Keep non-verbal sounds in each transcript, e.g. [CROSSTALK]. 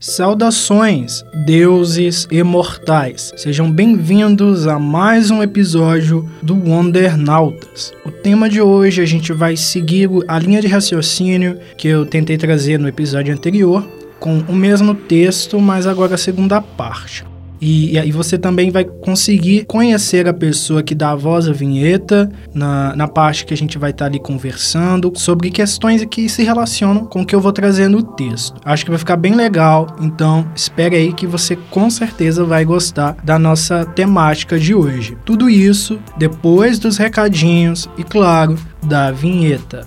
Saudações, deuses imortais! Sejam bem-vindos a mais um episódio do Wondernautas. O tema de hoje a gente vai seguir a linha de raciocínio que eu tentei trazer no episódio anterior, com o mesmo texto, mas agora a segunda parte. E, aí você também vai conseguir conhecer a pessoa que dá a voz à vinheta, na, na parte que a gente vai estar tá ali conversando sobre questões que se relacionam com o que eu vou trazer no texto. Acho que vai ficar bem legal, então espere aí que você com certeza vai gostar da nossa temática de hoje. Tudo isso depois dos recadinhos e, claro, da vinheta.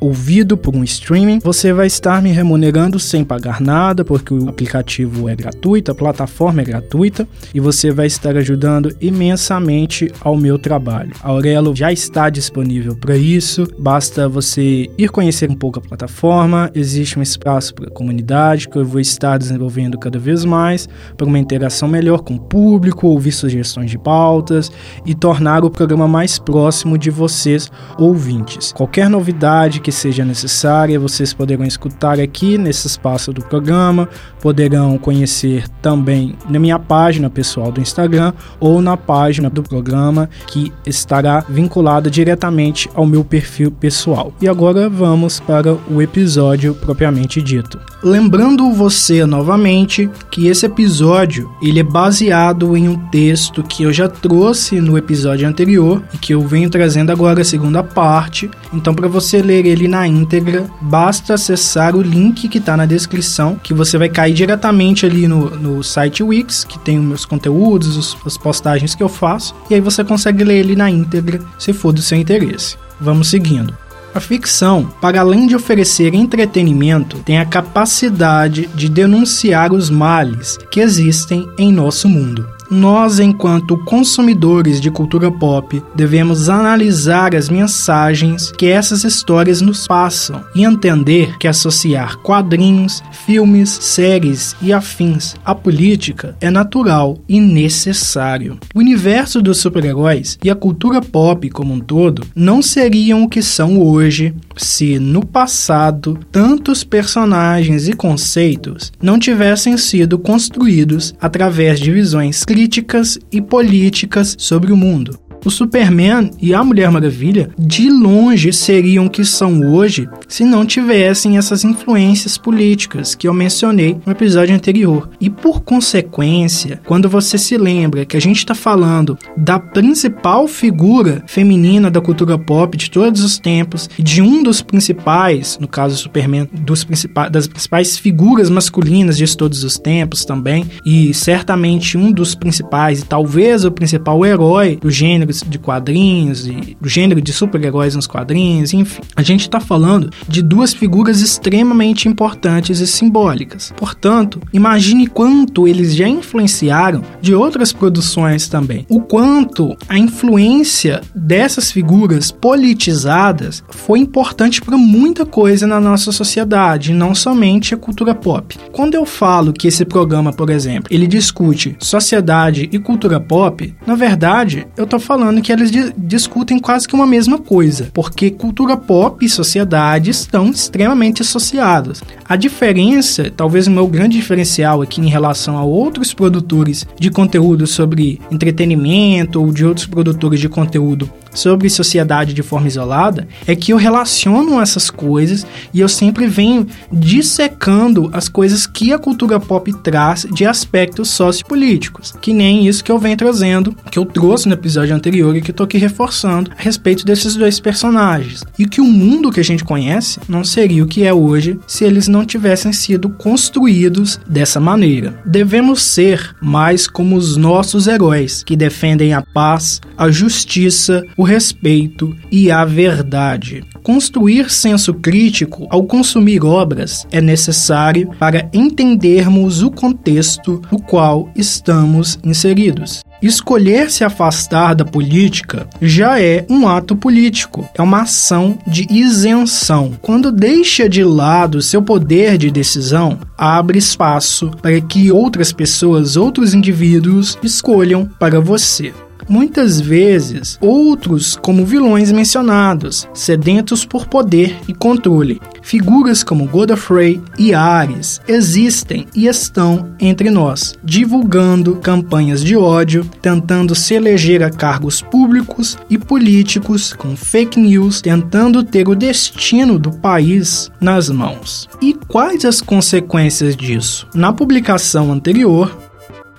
ouvido por um streaming, você vai estar me remunerando sem pagar nada, porque o aplicativo é gratuito, a plataforma é gratuita e você vai estar ajudando imensamente ao meu trabalho. A Aurelo já está disponível para isso, basta você ir conhecer um pouco a plataforma, existe um espaço para a comunidade que eu vou estar desenvolvendo cada vez mais para uma interação melhor com o público, ouvir sugestões de pautas e tornar o programa mais próximo de vocês ouvintes. Qualquer Qualquer novidade que seja necessária, vocês poderão escutar aqui nesse espaço do programa, poderão conhecer também na minha página pessoal do Instagram ou na página do programa que estará vinculada diretamente ao meu perfil pessoal. E agora vamos para o episódio propriamente dito. Lembrando você novamente que esse episódio ele é baseado em um texto que eu já trouxe no episódio anterior e que eu venho trazendo agora a segunda parte. Então para você ler ele na íntegra, basta acessar o link que está na descrição, que você vai cair diretamente ali no, no site Wix, que tem os meus conteúdos, os, as postagens que eu faço, e aí você consegue ler ele na íntegra, se for do seu interesse. Vamos seguindo. A ficção, para além de oferecer entretenimento, tem a capacidade de denunciar os males que existem em nosso mundo. Nós, enquanto consumidores de cultura pop, devemos analisar as mensagens que essas histórias nos passam e entender que associar quadrinhos, filmes, séries e afins à política é natural e necessário. O universo dos super-heróis e a cultura pop como um todo não seriam o que são hoje se no passado tantos personagens e conceitos não tivessem sido construídos através de visões críticas e políticas sobre o mundo. O Superman e a Mulher Maravilha de longe seriam o que são hoje se não tivessem essas influências políticas que eu mencionei no episódio anterior. E por consequência, quando você se lembra que a gente está falando da principal figura feminina da cultura pop de todos os tempos e de um dos principais, no caso Superman, dos principais, das principais figuras masculinas de todos os tempos também, e certamente um dos principais e talvez o principal herói do gênero de quadrinhos e do gênero de super-heróis nos quadrinhos, enfim. A gente está falando de duas figuras extremamente importantes e simbólicas. Portanto, imagine quanto eles já influenciaram de outras produções também. O quanto a influência dessas figuras politizadas foi importante para muita coisa na nossa sociedade, não somente a cultura pop. Quando eu falo que esse programa, por exemplo, ele discute sociedade e cultura pop, na verdade, eu tô falando falando que eles discutem quase que uma mesma coisa, porque cultura pop e sociedade estão extremamente associados. A diferença, talvez o meu grande diferencial aqui em relação a outros produtores de conteúdo sobre entretenimento ou de outros produtores de conteúdo sobre sociedade de forma isolada é que eu relaciono essas coisas e eu sempre venho dissecando as coisas que a cultura pop traz de aspectos sociopolíticos, que nem isso que eu venho trazendo, que eu trouxe no episódio anterior e que eu tô aqui reforçando a respeito desses dois personagens. E que o mundo que a gente conhece não seria o que é hoje se eles não tivessem sido construídos dessa maneira. Devemos ser mais como os nossos heróis, que defendem a paz, a justiça, o respeito e a verdade. Construir senso crítico ao consumir obras é necessário para entendermos o contexto no qual estamos inseridos. Escolher se afastar da política já é um ato político, é uma ação de isenção. Quando deixa de lado seu poder de decisão, abre espaço para que outras pessoas, outros indivíduos escolham para você muitas vezes outros como vilões mencionados, sedentos por poder e controle. Figuras como Godfrey e Ares existem e estão entre nós, divulgando campanhas de ódio, tentando se eleger a cargos públicos e políticos com fake news, tentando ter o destino do país nas mãos. E quais as consequências disso? Na publicação anterior,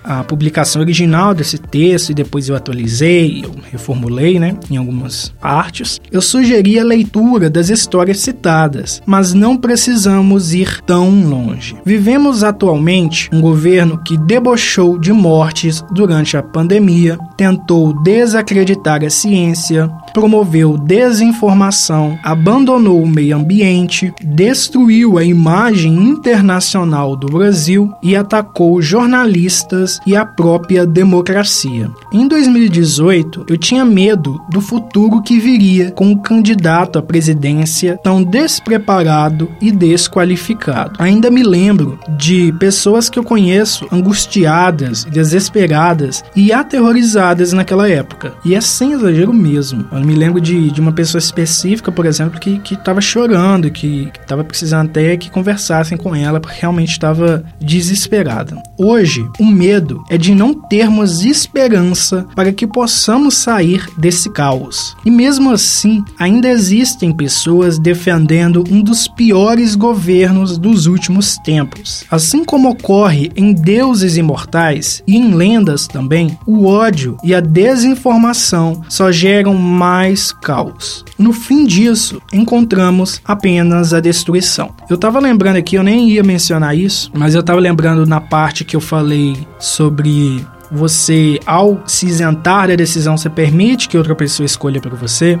a publicação original desse texto e depois eu atualizei, eu reformulei, né, em algumas partes. Eu sugeri a leitura das histórias citadas, mas não precisamos ir tão longe. Vivemos atualmente um governo que debochou de mortes durante a pandemia, tentou desacreditar a ciência, promoveu desinformação, abandonou o meio ambiente, destruiu a imagem internacional do Brasil e atacou jornalistas e a própria democracia. Em 2018, eu tinha medo do futuro que viria com o candidato à presidência tão despreparado e desqualificado. Ainda me lembro de pessoas que eu conheço angustiadas, desesperadas e aterrorizadas naquela época. E é sem exagero mesmo. Eu me lembro de, de uma pessoa específica, por exemplo, que estava chorando, que estava precisando até que conversassem com ela, porque realmente estava desesperada. Hoje, o medo é de não termos esperança para que possamos sair desse caos. E mesmo assim, ainda existem pessoas defendendo um dos piores governos dos últimos tempos. Assim como ocorre em deuses imortais e em lendas também, o ódio e a desinformação só geram mais caos. No fim disso, encontramos apenas a destruição. Eu tava lembrando aqui, eu nem ia mencionar isso, mas eu tava lembrando na parte que eu falei sobre você, ao se isentar da decisão, você permite que outra pessoa escolha por você.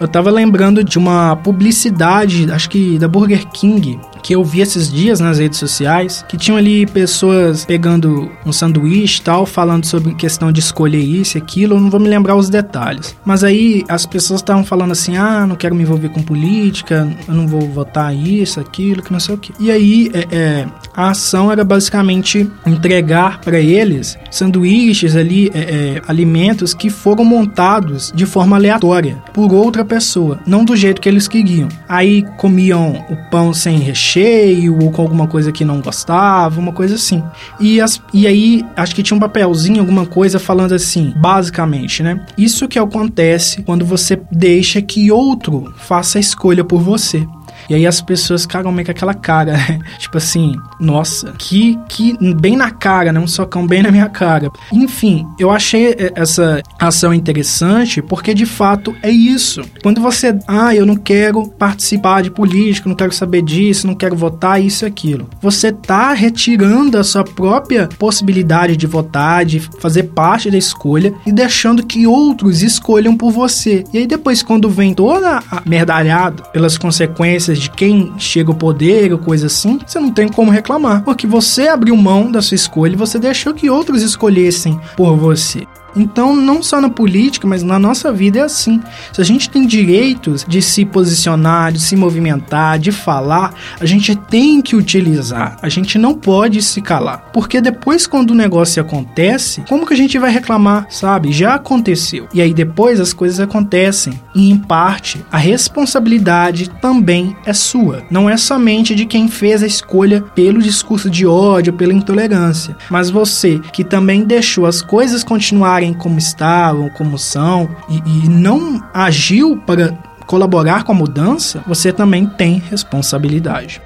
Eu tava lembrando de uma publicidade, acho que da Burger King, que eu vi esses dias nas redes sociais, que tinham ali pessoas pegando um sanduíche e tal, falando sobre questão de escolher isso e aquilo, eu não vou me lembrar os detalhes. Mas aí as pessoas estavam falando assim: ah, não quero me envolver com política, eu não vou votar isso, aquilo, que não sei o que. E aí é, é, a ação era basicamente entregar para eles sanduíches ali, é, é, alimentos que foram montados de forma aleatória por outra pessoa, não do jeito que eles queriam. Aí comiam o pão sem recheio cheio ou com alguma coisa que não gostava, uma coisa assim. E, as, e aí, acho que tinha um papelzinho, alguma coisa falando assim, basicamente, né? Isso que acontece quando você deixa que outro faça a escolha por você. E aí as pessoas ficam meio com aquela cara, né? [LAUGHS] Tipo assim, nossa, que, que bem na cara, né? Um socão bem na minha cara. Enfim, eu achei essa ação interessante porque de fato é isso. Quando você, ah, eu não quero participar de política, não quero saber disso, não quero votar isso e aquilo. Você tá retirando a sua própria possibilidade de votar, de fazer parte da escolha e deixando que outros escolham por você. E aí depois quando vem toda a merdalhada pelas consequências de quem chega ao poder ou coisa assim, você não tem como reclamar, porque você abriu mão da sua escolha e você deixou que outros escolhessem por você. Então, não só na política, mas na nossa vida é assim. Se a gente tem direitos de se posicionar, de se movimentar, de falar, a gente tem que utilizar. A gente não pode se calar. Porque depois, quando o negócio acontece, como que a gente vai reclamar, sabe? Já aconteceu. E aí depois as coisas acontecem. E em parte, a responsabilidade também é sua. Não é somente de quem fez a escolha pelo discurso de ódio, pela intolerância, mas você que também deixou as coisas continuarem estarem como estavam, como são, e, e não agiu para colaborar com a mudança, você também tem responsabilidade.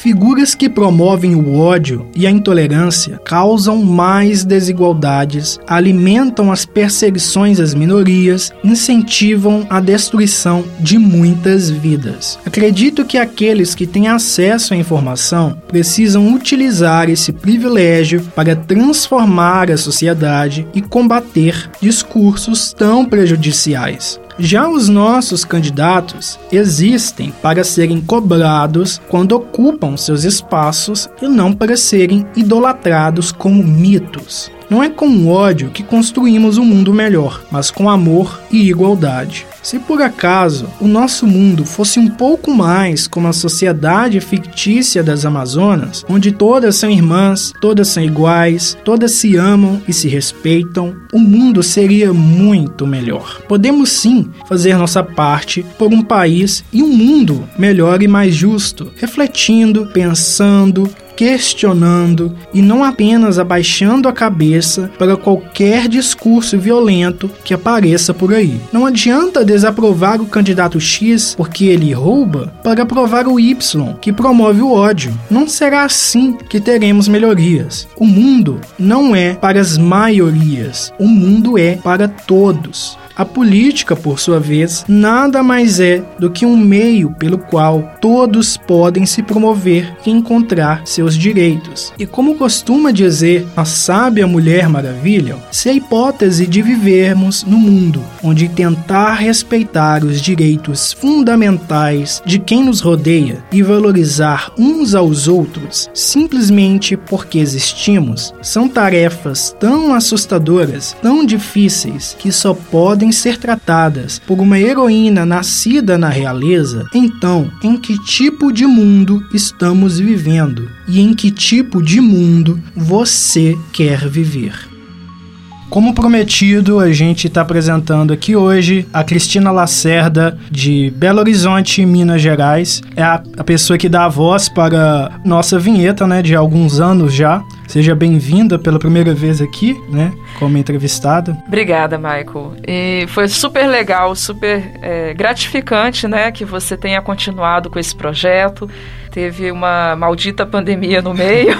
Figuras que promovem o ódio e a intolerância causam mais desigualdades, alimentam as perseguições às minorias, incentivam a destruição de muitas vidas. Acredito que aqueles que têm acesso à informação precisam utilizar esse privilégio para transformar a sociedade e combater discursos tão prejudiciais. Já os nossos candidatos existem para serem cobrados quando ocupam seus espaços e não para serem idolatrados como mitos. Não é com ódio que construímos um mundo melhor, mas com amor e igualdade. Se por acaso o nosso mundo fosse um pouco mais como a sociedade fictícia das Amazonas, onde todas são irmãs, todas são iguais, todas se amam e se respeitam, o mundo seria muito melhor. Podemos sim fazer nossa parte por um país e um mundo melhor e mais justo, refletindo, pensando, questionando e não apenas abaixando a cabeça para qualquer discurso violento que apareça por aí. Não adianta desaprovar o candidato X porque ele rouba para aprovar o Y, que promove o ódio. Não será assim que teremos melhorias. O mundo não é para as maiorias, o mundo é para todos. A política, por sua vez, nada mais é do que um meio pelo qual todos podem se promover e encontrar seus direitos. E como costuma dizer a sábia Mulher Maravilha, se a hipótese de vivermos no mundo onde tentar respeitar os direitos fundamentais de quem nos rodeia e valorizar uns aos outros simplesmente porque existimos são tarefas tão assustadoras, tão difíceis que só podem ser tratadas por uma heroína nascida na realeza, então em que tipo de mundo estamos vivendo e em que tipo de mundo você quer viver? Como prometido, a gente está apresentando aqui hoje a Cristina Lacerda, de Belo Horizonte, Minas Gerais. É a, a pessoa que dá a voz para nossa vinheta, né, de alguns anos já. Seja bem-vinda pela primeira vez aqui, né, como entrevistada. Obrigada, Michael. E foi super legal, super é, gratificante, né, que você tenha continuado com esse projeto. Teve uma maldita pandemia no meio.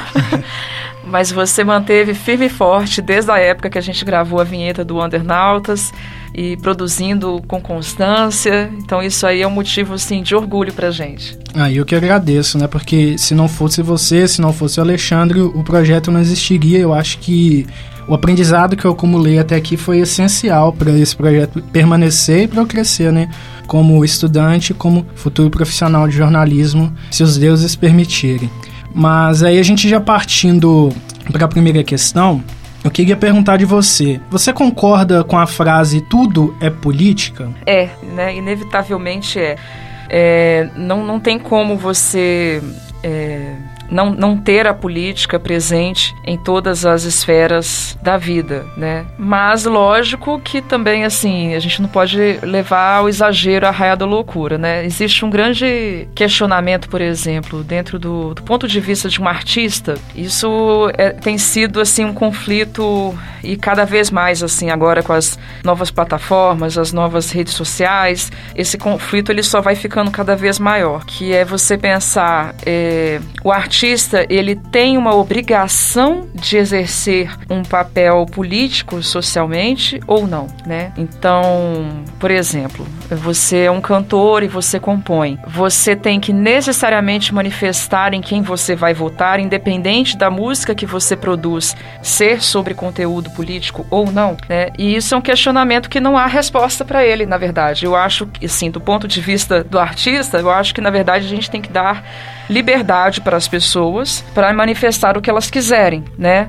[LAUGHS] mas você manteve firme e forte desde a época que a gente gravou a vinheta do Undernautas e produzindo com constância. Então isso aí é um motivo assim de orgulho pra gente. Ah, eu que agradeço, né? Porque se não fosse você, se não fosse o Alexandre, o projeto não existiria. Eu acho que o aprendizado que eu acumulei até aqui foi essencial para esse projeto permanecer e para eu crescer, né? Como estudante, como futuro profissional de jornalismo, se os deuses permitirem. Mas aí a gente já partindo para a primeira questão, eu queria perguntar de você. Você concorda com a frase tudo é política? É, né? Inevitavelmente é. é não, não tem como você é, não, não ter a política presente em todas as esferas da vida, né? Mas lógico que também assim a gente não pode levar ao exagero a raia da loucura, né? Existe um grande questionamento, por exemplo, dentro do, do ponto de vista de um artista. Isso é, tem sido assim um conflito e cada vez mais assim agora com as novas plataformas, as novas redes sociais, esse conflito ele só vai ficando cada vez maior, que é você pensar é, o artista artista ele tem uma obrigação de exercer um papel político socialmente ou não, né? Então, por exemplo, você é um cantor e você compõe. Você tem que necessariamente manifestar em quem você vai votar, independente da música que você produz ser sobre conteúdo político ou não, né? E isso é um questionamento que não há resposta para ele, na verdade. Eu acho que, assim, do ponto de vista do artista, eu acho que na verdade a gente tem que dar liberdade para as pessoas para manifestar o que elas quiserem, né?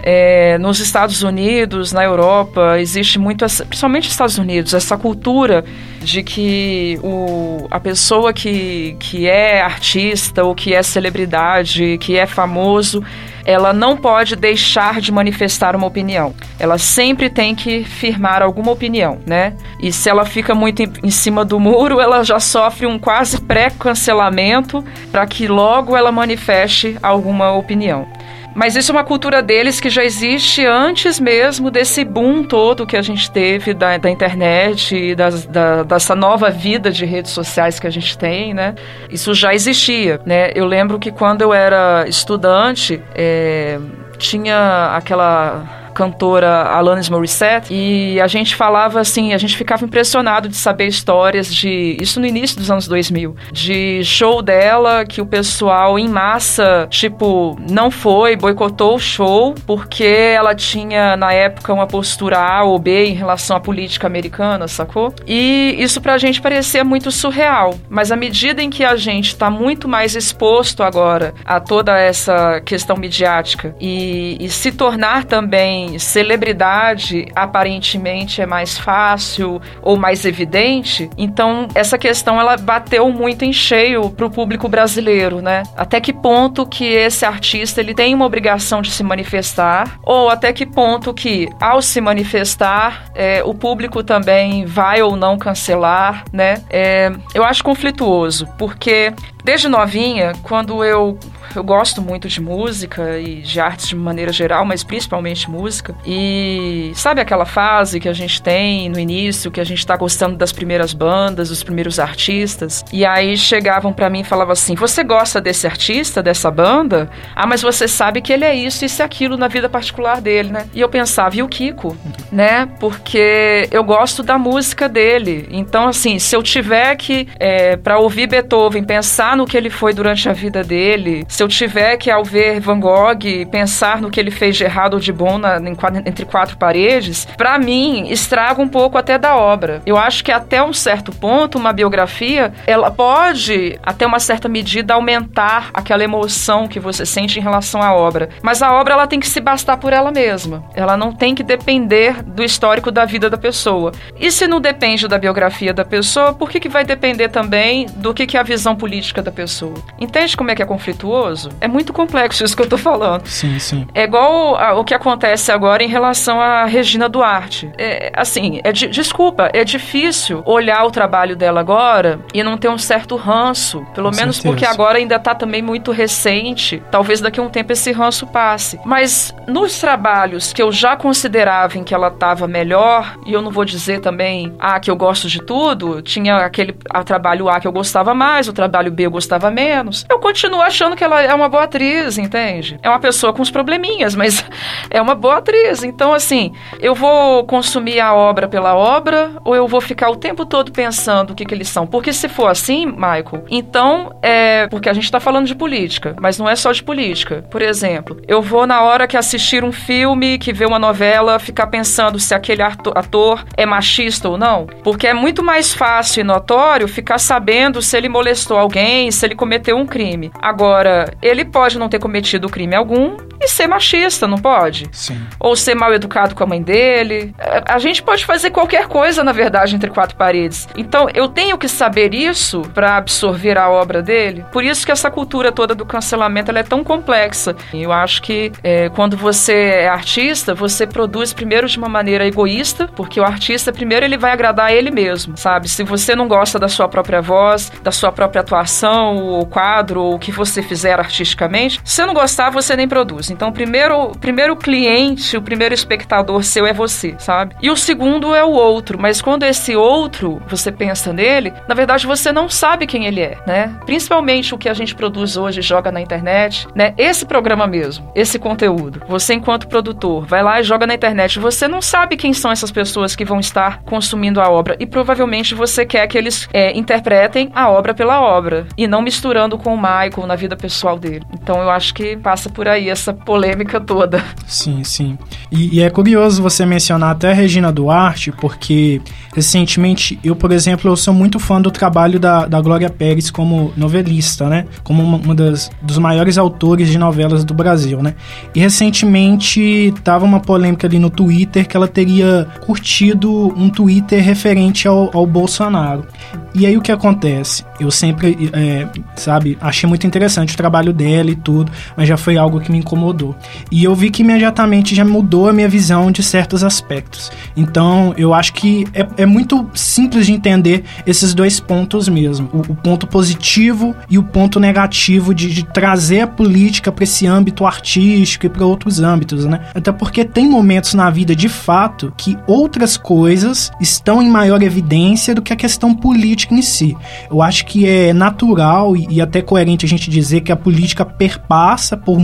É, nos Estados Unidos, na Europa, existe muito, principalmente nos Estados Unidos, essa cultura de que o, a pessoa que, que é artista ou que é celebridade, que é famoso, ela não pode deixar de manifestar uma opinião. Ela sempre tem que firmar alguma opinião, né? E se ela fica muito em, em cima do muro, [LAUGHS] ela já sofre um quase pré-cancelamento para que logo ela manifeste alguma opinião. Mas isso é uma cultura deles que já existe antes mesmo desse boom todo que a gente teve da, da internet, das, da, dessa nova vida de redes sociais que a gente tem, né? Isso já existia, né? Eu lembro que quando eu era estudante, é, tinha aquela cantora Alanis Morissette, e a gente falava assim, a gente ficava impressionado de saber histórias de, isso no início dos anos 2000, de show dela que o pessoal em massa, tipo, não foi, boicotou o show porque ela tinha na época uma postura A ou B em relação à política americana, sacou? E isso pra gente parecia muito surreal, mas à medida em que a gente tá muito mais exposto agora a toda essa questão midiática e, e se tornar também celebridade aparentemente é mais fácil ou mais evidente, então essa questão ela bateu muito em cheio pro público brasileiro, né? Até que ponto que esse artista ele tem uma obrigação de se manifestar ou até que ponto que ao se manifestar é, o público também vai ou não cancelar, né? É, eu acho conflituoso porque desde novinha, quando eu eu gosto muito de música e de artes de maneira geral, mas principalmente música. E sabe aquela fase que a gente tem no início, que a gente tá gostando das primeiras bandas, dos primeiros artistas? E aí chegavam para mim e falavam assim: Você gosta desse artista, dessa banda? Ah, mas você sabe que ele é isso, isso e aquilo na vida particular dele, né? E eu pensava, e o Kiko? [LAUGHS] Né? Porque eu gosto da música dele. Então, assim, se eu tiver que, é, para ouvir Beethoven, pensar no que ele foi durante a vida dele, se eu tiver que, ao ver Van Gogh, pensar no que ele fez de errado ou de bom na, entre quatro paredes, para mim, estraga um pouco até da obra. Eu acho que até um certo ponto, uma biografia, ela pode, até uma certa medida, aumentar aquela emoção que você sente em relação à obra. Mas a obra, ela tem que se bastar por ela mesma. Ela não tem que depender do histórico da vida da pessoa. E se não depende da biografia da pessoa, por que, que vai depender também do que, que é a visão política da pessoa? Entende como é que é conflituoso? É muito complexo isso que eu tô falando. Sim, sim. É igual a, o que acontece agora em relação a Regina Duarte. É, assim, é de, desculpa, é difícil olhar o trabalho dela agora e não ter um certo ranço. Pelo Com menos certeza. porque agora ainda tá também muito recente. Talvez daqui a um tempo esse ranço passe. Mas nos trabalhos que eu já considerava em que ela tava melhor, e eu não vou dizer também, ah, que eu gosto de tudo, tinha aquele a trabalho A que eu gostava mais, o trabalho B eu gostava menos. Eu continuo achando que ela é uma boa atriz, entende? É uma pessoa com uns probleminhas, mas [LAUGHS] é uma boa atriz. Então, assim, eu vou consumir a obra pela obra ou eu vou ficar o tempo todo pensando o que, que eles são? Porque se for assim, Michael, então é. Porque a gente tá falando de política, mas não é só de política. Por exemplo, eu vou na hora que assistir um filme, que vê uma novela, ficar pensando se aquele ator é machista ou não. Porque é muito mais fácil e notório ficar sabendo se ele molestou alguém, se ele cometeu um crime. Agora, ele pode não ter cometido crime algum e ser machista, não pode? Sim. Ou ser mal educado com a mãe dele. É, a gente pode fazer qualquer coisa, na verdade, entre quatro paredes. Então, eu tenho que saber isso para absorver a obra dele. Por isso que essa cultura toda do cancelamento ela é tão complexa. Eu acho que é, quando você é artista, você produz primeiro de uma maneira egoísta, porque o artista primeiro ele vai agradar a ele mesmo, sabe? Se você não gosta da sua própria voz, da sua própria atuação, ou quadro, ou o que você fizer artisticamente, se você não gostar, você nem produz. Então, o primeiro, o primeiro cliente, o primeiro espectador seu é você, sabe? E o segundo é o outro, mas quando esse outro, você pensa nele, na verdade você não sabe quem ele é, né? Principalmente o que a gente produz hoje, joga na internet, né? Esse programa mesmo, esse conteúdo. Você, enquanto produtor, vai lá e joga na internet, você não sabe quem são essas pessoas que vão estar consumindo a obra e provavelmente você quer que eles é, interpretem a obra pela obra e não misturando com o Michael na vida pessoal dele. Então eu acho que passa por aí essa polêmica toda. Sim, sim. E, e, é curioso você mencionar até a Regina Duarte, porque recentemente eu, por exemplo, eu sou muito fã do trabalho da, da Glória Pérez como novelista, né? Como uma, uma das, dos maiores autores de novelas do Brasil, né? E recentemente tava uma polêmica ali no Twitter que ela teria curtido um Twitter referente ao, ao Bolsonaro. E aí o que acontece? Eu sempre, é, sabe, achei muito interessante o trabalho dela e tudo, mas já foi algo que me incomodou rodou. E eu vi que imediatamente já mudou a minha visão de certos aspectos. Então, eu acho que é, é muito simples de entender esses dois pontos mesmo. O, o ponto positivo e o ponto negativo de, de trazer a política para esse âmbito artístico e para outros âmbitos, né? Até porque tem momentos na vida, de fato, que outras coisas estão em maior evidência do que a questão política em si. Eu acho que é natural e, e até coerente a gente dizer que a política perpassa por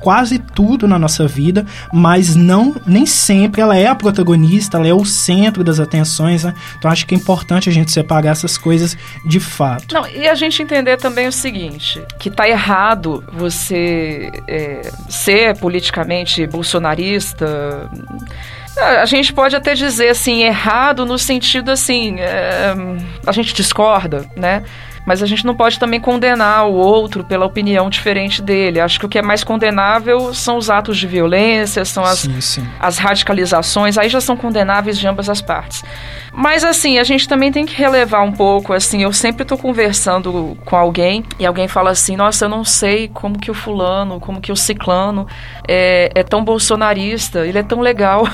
quase tudo na nossa vida, mas não nem sempre ela é a protagonista, ela é o centro das atenções, né? Então acho que é importante a gente separar essas coisas de fato. Não, e a gente entender também o seguinte, que tá errado você é, ser politicamente bolsonarista a gente pode até dizer assim, errado no sentido assim, é, a gente discorda, né? Mas a gente não pode também condenar o outro pela opinião diferente dele. Acho que o que é mais condenável são os atos de violência, são as, sim, sim. as radicalizações, aí já são condenáveis de ambas as partes. Mas assim, a gente também tem que relevar um pouco, assim, eu sempre estou conversando com alguém e alguém fala assim, nossa, eu não sei como que o fulano, como que o ciclano é, é tão bolsonarista, ele é tão legal.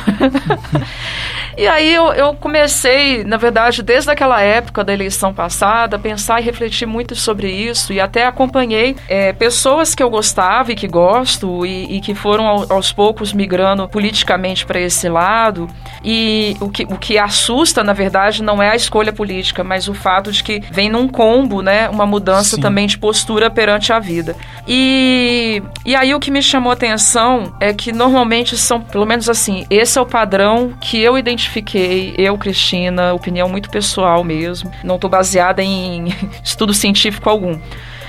[LAUGHS] e aí eu, eu comecei, na verdade, desde aquela época da eleição passada, a pensar e refletir muito sobre isso e até acompanhei é, pessoas que eu gostava e que gosto e, e que foram ao, aos poucos migrando politicamente para esse lado. E o que, o que assusta, na verdade, não é a escolha política, mas o fato de que vem num combo, né, uma mudança Sim. também de postura perante a vida. E, e aí o que me chamou a atenção é que normalmente são, pelo menos assim, esse é o padrão que eu identifiquei, eu, Cristina, opinião muito pessoal mesmo, não estou baseada em estudo científico algum.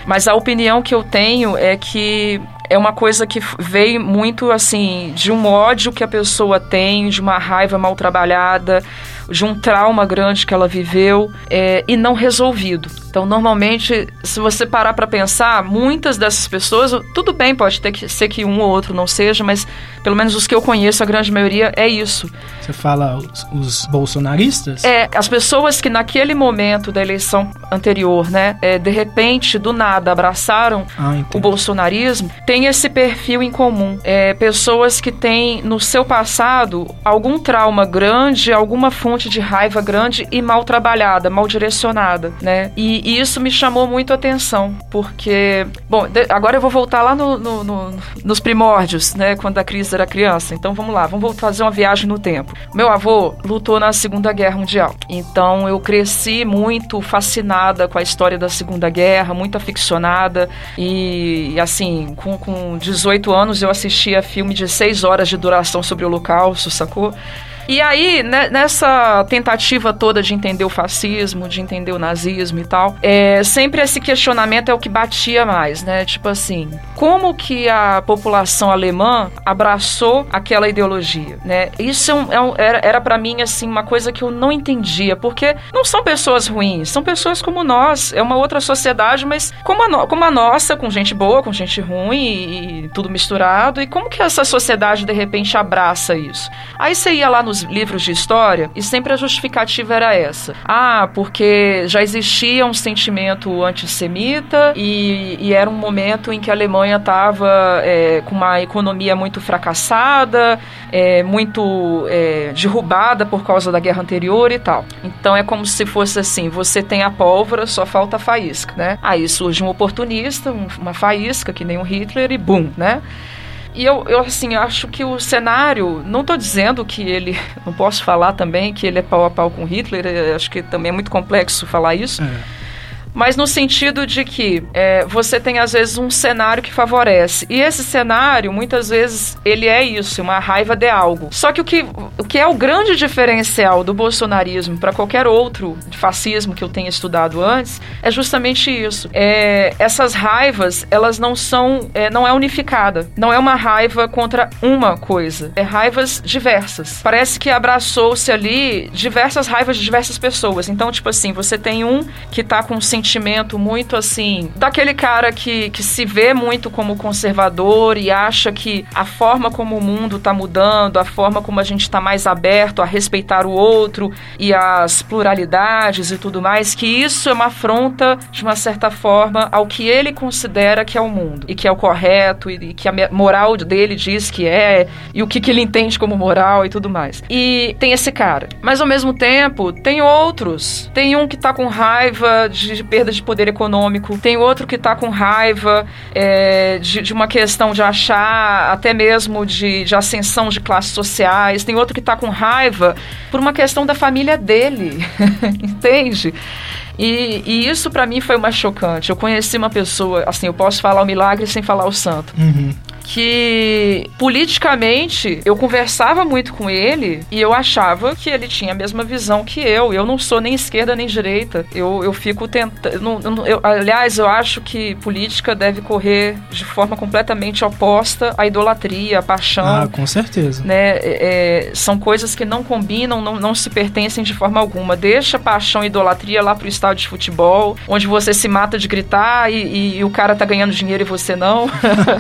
Mas a opinião que eu tenho é que é uma coisa que veio muito assim de um ódio que a pessoa tem, de uma raiva mal trabalhada, de um trauma grande que ela viveu é, e não resolvido. Então, normalmente, se você parar para pensar, muitas dessas pessoas, tudo bem, pode ter que ser que um ou outro não seja, mas pelo menos os que eu conheço, a grande maioria é isso. Você fala os, os bolsonaristas? É, as pessoas que naquele momento da eleição anterior, né, é, de repente, do nada, abraçaram ah, o bolsonarismo, tem esse perfil em comum. É, pessoas que têm no seu passado algum trauma grande, alguma fonte de raiva grande e mal trabalhada, mal direcionada, né? E, e isso me chamou muito a atenção, porque, bom, agora eu vou voltar lá no, no, no, nos primórdios, né, quando a Cris era criança. Então vamos lá, vamos fazer uma viagem no tempo. Meu avô lutou na Segunda Guerra Mundial, então eu cresci muito fascinada com a história da Segunda Guerra, muito aficionada e, assim, com, com 18 anos eu assistia filme de 6 horas de duração sobre o Holocausto, sacou? E aí, né, nessa tentativa toda de entender o fascismo, de entender o nazismo e tal, é, sempre esse questionamento é o que batia mais, né? Tipo assim, como que a população alemã abraçou aquela ideologia, né? Isso é um, é um, era, para mim, assim, uma coisa que eu não entendia, porque não são pessoas ruins, são pessoas como nós, é uma outra sociedade, mas como a, no, como a nossa, com gente boa, com gente ruim e, e tudo misturado, e como que essa sociedade, de repente, abraça isso? Aí você ia lá nos nos livros de história e sempre a justificativa era essa. Ah, porque já existia um sentimento antissemita e, e era um momento em que a Alemanha estava é, com uma economia muito fracassada, é, muito é, derrubada por causa da guerra anterior e tal. Então é como se fosse assim: você tem a pólvora, só falta a faísca, né? Aí surge um oportunista, um, uma faísca, que nem o Hitler, e bum, né? E eu, eu, assim, acho que o cenário, não estou dizendo que ele, [LAUGHS] não posso falar também que ele é pau a pau com Hitler, acho que também é muito complexo falar isso. É mas no sentido de que é, você tem às vezes um cenário que favorece. E esse cenário, muitas vezes, ele é isso, uma raiva de algo. Só que o que, o que é o grande diferencial do bolsonarismo para qualquer outro fascismo que eu tenha estudado antes é justamente isso. É, essas raivas, elas não são, é, não é unificada. Não é uma raiva contra uma coisa. É raivas diversas. Parece que abraçou-se ali diversas raivas de diversas pessoas. Então, tipo assim, você tem um que tá com um sentimento muito assim, daquele cara que, que se vê muito como conservador e acha que a forma como o mundo está mudando, a forma como a gente está mais aberto a respeitar o outro e as pluralidades e tudo mais, que isso é uma afronta, de uma certa forma, ao que ele considera que é o mundo e que é o correto e, e que a moral dele diz que é e o que, que ele entende como moral e tudo mais. E tem esse cara. Mas ao mesmo tempo, tem outros. Tem um que tá com raiva de, perda de poder econômico, tem outro que tá com raiva é, de, de, uma questão de achar, até mesmo de, de ascensão de classes sociais, tem outro que tá com raiva por uma questão da família dele, [LAUGHS] entende? E, e isso para mim foi mais chocante. Eu conheci uma pessoa, assim, eu posso falar o milagre sem falar o santo. Uhum que politicamente eu conversava muito com ele e eu achava que ele tinha a mesma visão que eu. Eu não sou nem esquerda nem direita. Eu, eu fico tentando. aliás, eu acho que política deve correr de forma completamente oposta à idolatria, à paixão. Ah, com certeza. Né? É, é, são coisas que não combinam, não, não se pertencem de forma alguma. Deixa paixão e idolatria lá pro estádio de futebol, onde você se mata de gritar e, e, e o cara tá ganhando dinheiro e você não.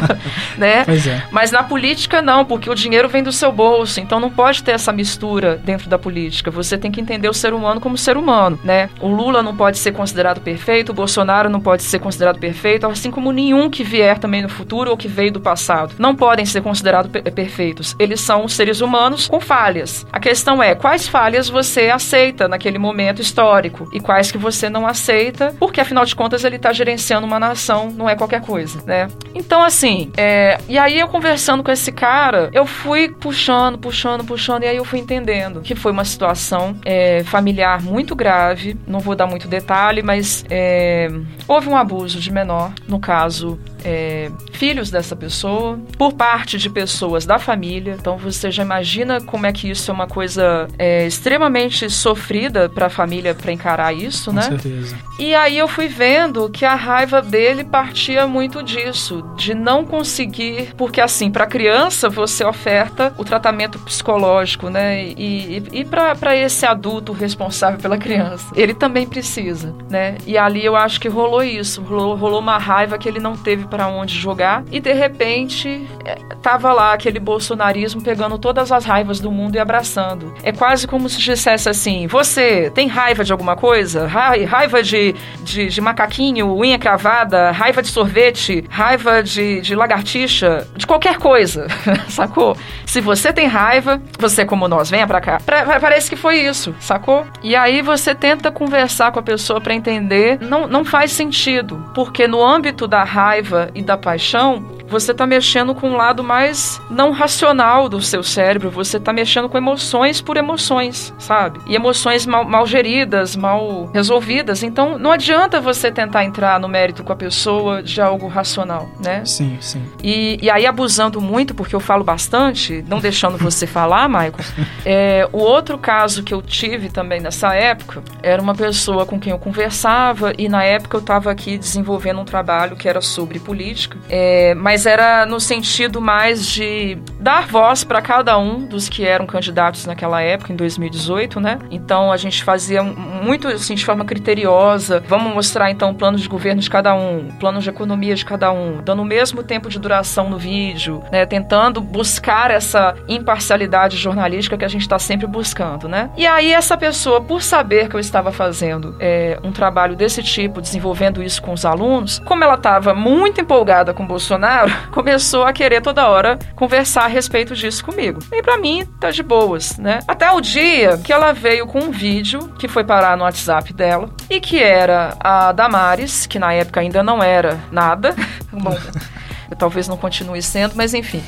[LAUGHS] né? Né? Pois é. Mas na política não, porque o dinheiro vem do seu bolso, então não pode ter essa mistura dentro da política. Você tem que entender o ser humano como ser humano, né? O Lula não pode ser considerado perfeito, o Bolsonaro não pode ser considerado perfeito, assim como nenhum que vier também no futuro ou que veio do passado. Não podem ser considerados per perfeitos. Eles são seres humanos com falhas. A questão é quais falhas você aceita naquele momento histórico e quais que você não aceita, porque afinal de contas ele está gerenciando uma nação, não é qualquer coisa, né? Então, assim, é, e aí eu conversando com esse cara, eu fui puxando, puxando, puxando, e aí eu fui entendendo que foi uma situação é, familiar muito grave. Não vou dar muito detalhe, mas é, houve um abuso de menor, no caso é, filhos dessa pessoa, por parte de pessoas da família. Então você já imagina como é que isso é uma coisa é, extremamente sofrida para a família para encarar isso, Com né? certeza. E aí eu fui vendo que a raiva dele partia muito disso, de não conseguir, porque assim, para criança você oferta o tratamento psicológico, né? E, e, e para esse adulto responsável pela criança, ele também precisa, né? E ali eu acho que rolou isso, rolou, rolou uma raiva que ele não teve para onde jogar e de repente é, tava lá aquele bolsonarismo pegando todas as raivas do mundo e abraçando. É quase como se dissesse assim: você tem raiva de alguma coisa? Raiva de, de, de macaquinho, unha cravada, raiva de sorvete, raiva de, de lagartixa, de qualquer coisa, [LAUGHS] sacou? Se você tem raiva, você como nós, venha pra cá. Pra, parece que foi isso, sacou? E aí você tenta conversar com a pessoa para entender, não, não faz sentido, porque no âmbito da raiva e da paixão, você está mexendo com um lado mais não racional do seu cérebro, você está mexendo com emoções por emoções, sabe? E emoções mal, mal, geridas, mal resolvidas. Então não adianta você tentar entrar no mérito com a pessoa de algo racional, né? Sim, sim. E, e aí, abusando muito, porque eu falo bastante, não deixando você falar, Michael, [LAUGHS] é, o outro caso que eu tive também nessa época era uma pessoa com quem eu conversava e na época eu estava aqui desenvolvendo um trabalho que era sobre política, é, mas era no sentido mais de dar voz para cada um dos que eram candidatos naquela época, em 2018, né? Então a gente fazia muito assim de forma criteriosa. Vamos mostrar então o plano de governo de cada um, plano de economia de cada um, dando o mesmo tempo de duração no vídeo, né? Tentando buscar essa imparcialidade jornalística que a gente está sempre buscando, né? E aí essa pessoa, por saber que eu estava fazendo é, um trabalho desse tipo, desenvolvendo isso com os alunos, como ela estava muito empolgada com Bolsonaro [LAUGHS] começou a querer toda hora conversar a respeito disso comigo. E para mim, tá de boas, né? Até o dia que ela veio com um vídeo que foi parar no WhatsApp dela e que era a Damares, que na época ainda não era nada. [LAUGHS] talvez não continue sendo, mas enfim.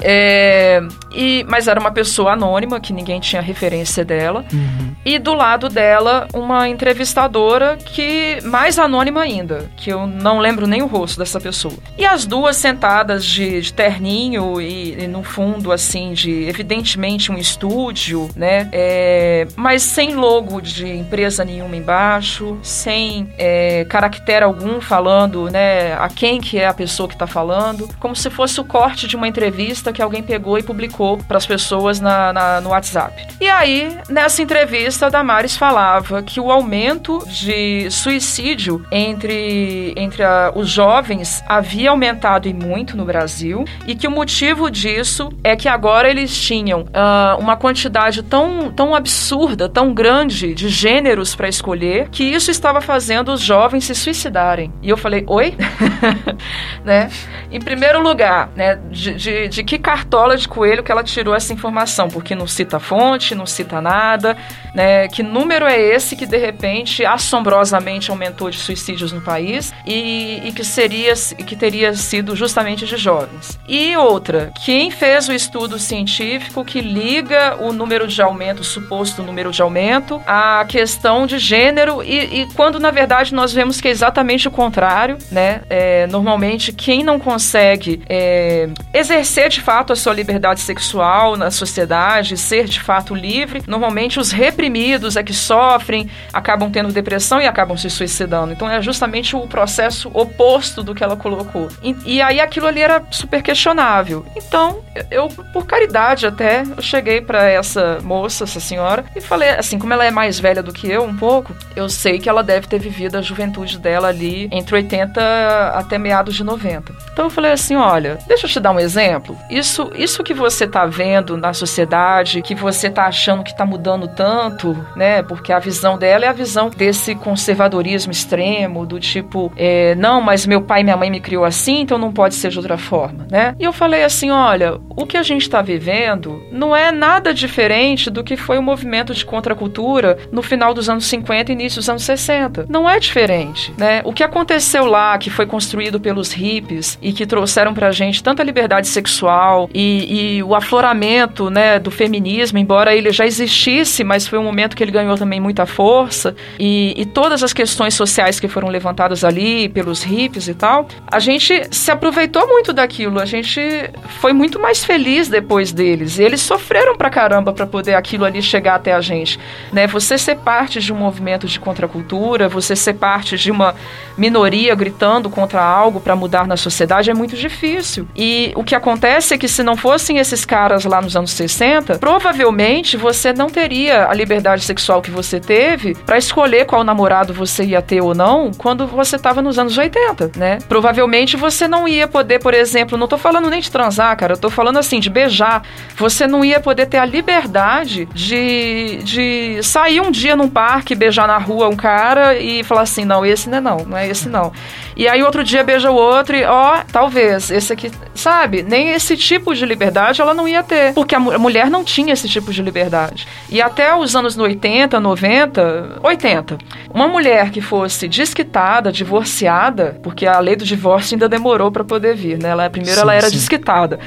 É, e, mas era uma pessoa anônima, que ninguém tinha referência dela. Uhum. E do lado dela, uma entrevistadora que mais anônima ainda, que eu não lembro nem o rosto dessa pessoa. E as duas sentadas de, de terninho e, e, no fundo, assim, de evidentemente um estúdio, né? É, mas sem logo de empresa nenhuma embaixo, sem é, caractere algum falando, né? A quem que é a pessoa que está falando falando, como se fosse o corte de uma entrevista que alguém pegou e publicou para as pessoas na, na, no WhatsApp. E aí, nessa entrevista, a Damares falava que o aumento de suicídio entre, entre a, os jovens havia aumentado e muito no Brasil e que o motivo disso é que agora eles tinham uh, uma quantidade tão, tão absurda, tão grande de gêneros para escolher que isso estava fazendo os jovens se suicidarem. E eu falei, oi? [LAUGHS] né? Em primeiro lugar, né, de, de, de que cartola de coelho que ela tirou essa informação? Porque não cita fonte, não cita nada, né? Que número é esse que de repente assombrosamente aumentou de suicídios no país e, e que seria que teria sido justamente de jovens? E outra, quem fez o estudo científico que liga o número de aumento, o suposto número de aumento, à questão de gênero e, e quando na verdade nós vemos que é exatamente o contrário, né? É, normalmente quem não consegue é, exercer de fato a sua liberdade sexual na sociedade, ser de fato livre, normalmente os reprimidos é que sofrem, acabam tendo depressão e acabam se suicidando. Então é justamente o processo oposto do que ela colocou. E, e aí aquilo ali era super questionável. Então, eu, por caridade até, eu cheguei para essa moça, essa senhora, e falei, assim, como ela é mais velha do que eu um pouco, eu sei que ela deve ter vivido a juventude dela ali entre 80 até meados de 90. Então eu falei assim, olha, deixa eu te dar um exemplo. Isso, isso que você tá vendo na sociedade, que você tá achando que tá mudando tanto, né? Porque a visão dela é a visão desse conservadorismo extremo, do tipo, é, não, mas meu pai e minha mãe me criou assim, então não pode ser de outra forma, né? E eu falei assim, olha, o que a gente está vivendo não é nada diferente do que foi o movimento de contracultura no final dos anos 50 e início dos anos 60. Não é diferente, né? O que aconteceu lá, que foi construído pelos hippies e que trouxeram pra gente tanta liberdade sexual e, e o afloramento, né, do feminismo, embora ele já existisse, mas foi um momento que ele ganhou também muita força e, e todas as questões sociais que foram levantadas ali pelos hippies e tal, a gente se aproveitou muito daquilo, a gente foi muito mais feliz depois deles. Eles sofreram pra caramba para poder aquilo ali chegar até a gente, né? Você ser parte de um movimento de contracultura, você ser parte de uma minoria gritando contra algo para mudar na sociedade é muito difícil. E o que acontece é que se não fossem esses caras lá nos anos 60, provavelmente você não teria a liberdade sexual que você teve para escolher qual namorado você ia ter ou não quando você estava nos anos 80, né? Provavelmente você não ia poder, por exemplo, não tô falando nem de transar, cara, eu tô falando assim de beijar. Você não ia poder ter a liberdade de, de sair um dia num parque, beijar na rua um cara e falar assim: não, esse não é não, não é esse não. E aí outro dia beija o outro e, ó, talvez, esse aqui, sabe? Nem esse tipo de liberdade ela não ia ter. Porque a, a mulher não tinha esse tipo de liberdade. E até os anos 80, 90, 80, uma mulher que fosse desquitada, divorciada, porque a lei do divórcio ainda demorou para poder vir, né? Ela, primeiro sim, ela era sim. desquitada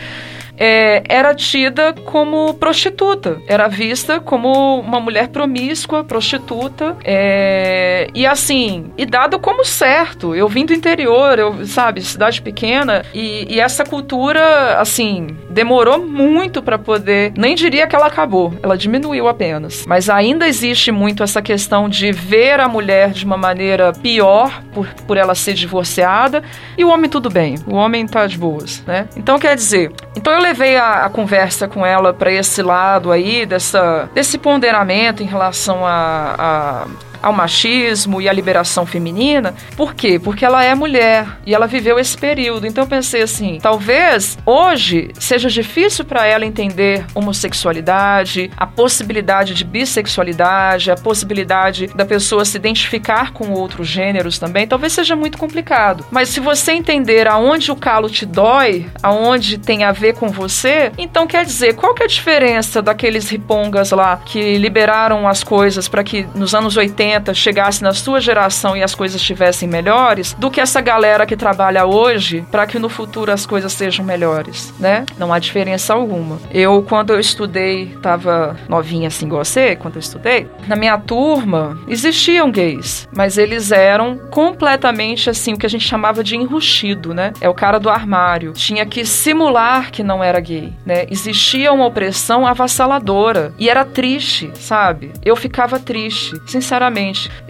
é, era tida como prostituta, era vista como uma mulher promíscua, prostituta, é, e assim, e dado como certo. Eu vim do interior, eu, sabe, cidade pequena, e, e essa cultura, assim, demorou muito para poder, nem diria que ela acabou, ela diminuiu apenas. Mas ainda existe muito essa questão de ver a mulher de uma maneira pior por, por ela ser divorciada, e o homem tudo bem, o homem tá de boas, né? Então quer dizer, então eu levei a, a conversa com ela para esse lado aí, dessa, desse ponderamento em relação a, a ao machismo e à liberação feminina. Por quê? Porque ela é mulher e ela viveu esse período. Então eu pensei assim, talvez hoje seja difícil para ela entender homossexualidade, a possibilidade de bissexualidade, a possibilidade da pessoa se identificar com outros gêneros também, talvez seja muito complicado. Mas se você entender aonde o calo te dói, aonde tem a ver com você, então quer dizer, qual que é a diferença daqueles ripongas lá que liberaram as coisas para que nos anos 80 80 chegasse na sua geração e as coisas estivessem melhores, do que essa galera que trabalha hoje para que no futuro as coisas sejam melhores, né? Não há diferença alguma. Eu, quando eu estudei, estava novinha assim igual você, quando eu estudei, na minha turma existiam gays, mas eles eram completamente assim, o que a gente chamava de enrustido, né? É o cara do armário. Tinha que simular que não era gay, né? Existia uma opressão avassaladora e era triste, sabe? Eu ficava triste, sinceramente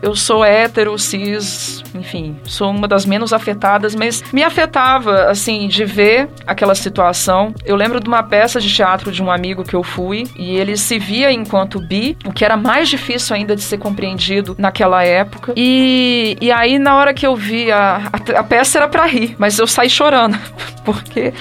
eu sou hétero, cis, enfim, sou uma das menos afetadas, mas me afetava, assim, de ver aquela situação. Eu lembro de uma peça de teatro de um amigo que eu fui e ele se via enquanto bi, o que era mais difícil ainda de ser compreendido naquela época. E, e aí, na hora que eu vi, a, a, a peça era para rir, mas eu saí chorando, [LAUGHS] porque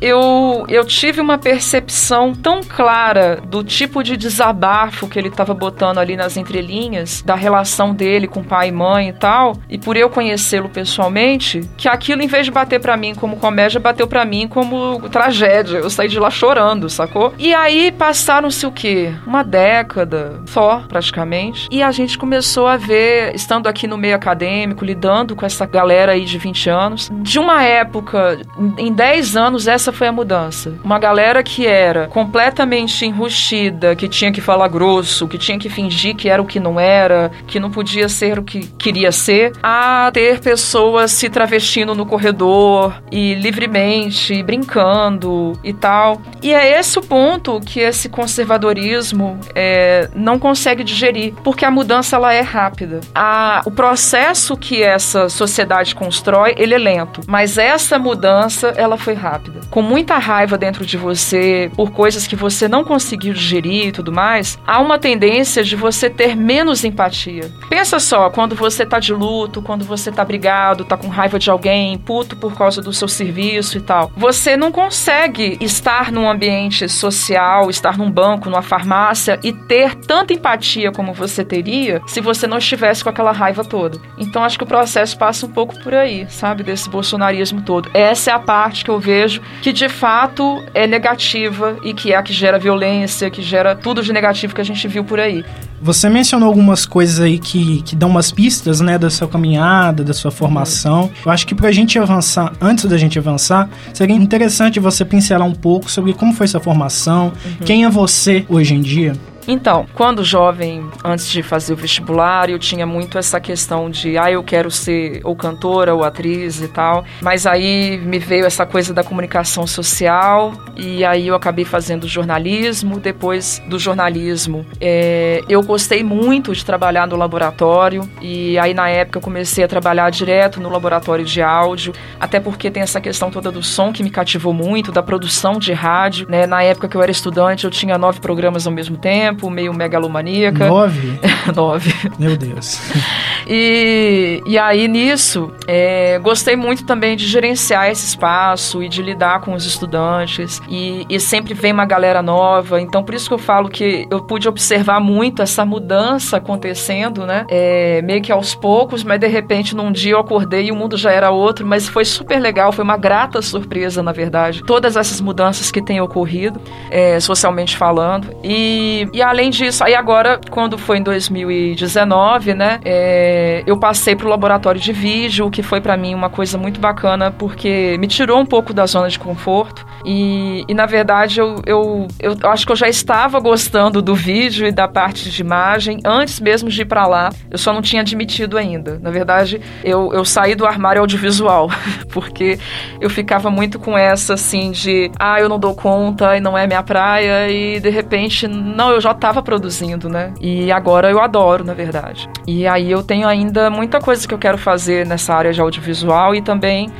eu, eu tive uma percepção tão clara do tipo de desabafo que ele estava botando ali nas entrelinhas, da relação dele com pai e mãe e tal, e por eu conhecê-lo pessoalmente, que aquilo, em vez de bater para mim como comédia, bateu para mim como tragédia. Eu saí de lá chorando, sacou? E aí passaram-se o quê? Uma década só, praticamente, e a gente começou a ver, estando aqui no meio acadêmico, lidando com essa galera aí de 20 anos, de uma época, em 10 anos, essa foi a mudança. Uma galera que era completamente enrustida, que tinha que falar grosso, que tinha que fingir que era o que não era, que não podia ser o que queria ser, a ter pessoas se travestindo no corredor e livremente, brincando e tal. E é esse o ponto que esse conservadorismo é, não consegue digerir, porque a mudança ela é rápida. A, o processo que essa sociedade constrói, ele é lento, mas essa mudança ela foi rápida. Com muita raiva dentro de você por coisas que você não conseguiu digerir e tudo mais, há uma tendência de você ter menos empatia. Pensa só, quando você tá de luto, quando você tá brigado, tá com raiva de alguém, puto por causa do seu serviço e tal, você não consegue estar num ambiente social, estar num banco, numa farmácia e ter tanta empatia como você teria se você não estivesse com aquela raiva toda. Então acho que o processo passa um pouco por aí, sabe, desse bolsonarismo todo. Essa é a parte que eu vejo que de fato é negativa e que é a que gera violência, que gera tudo de negativo que a gente viu por aí. Você mencionou algumas coisas aí que, que dão umas pistas, né, da sua caminhada, da sua formação. Eu acho que pra gente avançar, antes da gente avançar, seria interessante você pincelar um pouco sobre como foi sua formação, uhum. quem é você hoje em dia. Então, quando jovem, antes de fazer o vestibular, eu tinha muito essa questão de, ah, eu quero ser ou cantora ou atriz e tal. Mas aí me veio essa coisa da comunicação social e aí eu acabei fazendo jornalismo. Depois do jornalismo, é, eu gostei muito de trabalhar no laboratório e aí na época eu comecei a trabalhar direto no laboratório de áudio, até porque tem essa questão toda do som que me cativou muito, da produção de rádio. Né? Na época que eu era estudante, eu tinha nove programas ao mesmo tempo tempo, meio megalomaníaca. Nove? [LAUGHS] Nove. Meu Deus. [LAUGHS] E, e aí nisso, é, gostei muito também de gerenciar esse espaço e de lidar com os estudantes. E, e sempre vem uma galera nova. Então, por isso que eu falo que eu pude observar muito essa mudança acontecendo, né? É, meio que aos poucos, mas de repente num dia eu acordei e o mundo já era outro. Mas foi super legal, foi uma grata surpresa, na verdade. Todas essas mudanças que têm ocorrido, é, socialmente falando. E, e além disso, aí agora, quando foi em 2019, né, é, eu passei para o laboratório de vídeo, que foi para mim uma coisa muito bacana, porque me tirou um pouco da zona de conforto. E, e na verdade, eu, eu, eu acho que eu já estava gostando do vídeo e da parte de imagem antes mesmo de ir para lá. Eu só não tinha admitido ainda. Na verdade, eu, eu saí do armário audiovisual, [LAUGHS] porque eu ficava muito com essa assim de, ah, eu não dou conta e não é minha praia, e de repente, não, eu já estava produzindo, né? E agora eu adoro, na verdade. E aí eu tenho ainda muita coisa que eu quero fazer nessa área de audiovisual e também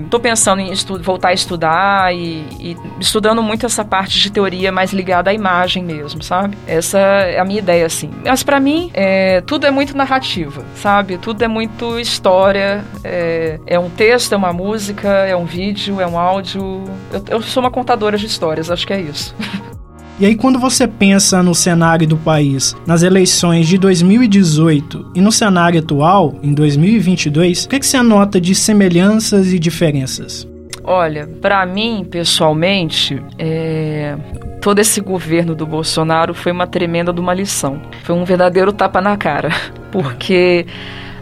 estou é, pensando em voltar a estudar e, e, estudando muito essa parte de teoria mais ligada à imagem mesmo, sabe? Essa é a minha ideia, assim. Mas para mim, é, tudo é muito narrativa, sabe? Tudo é muito história, é, é, um texto, é uma música, é um vídeo, é um áudio. Eu, eu sou uma contadora de histórias, acho que é isso. [LAUGHS] E aí, quando você pensa no cenário do país, nas eleições de 2018 e no cenário atual, em 2022, o que, que você anota de semelhanças e diferenças? Olha, para mim, pessoalmente, é... todo esse governo do Bolsonaro foi uma tremenda de uma lição. Foi um verdadeiro tapa na cara. [LAUGHS] Porque.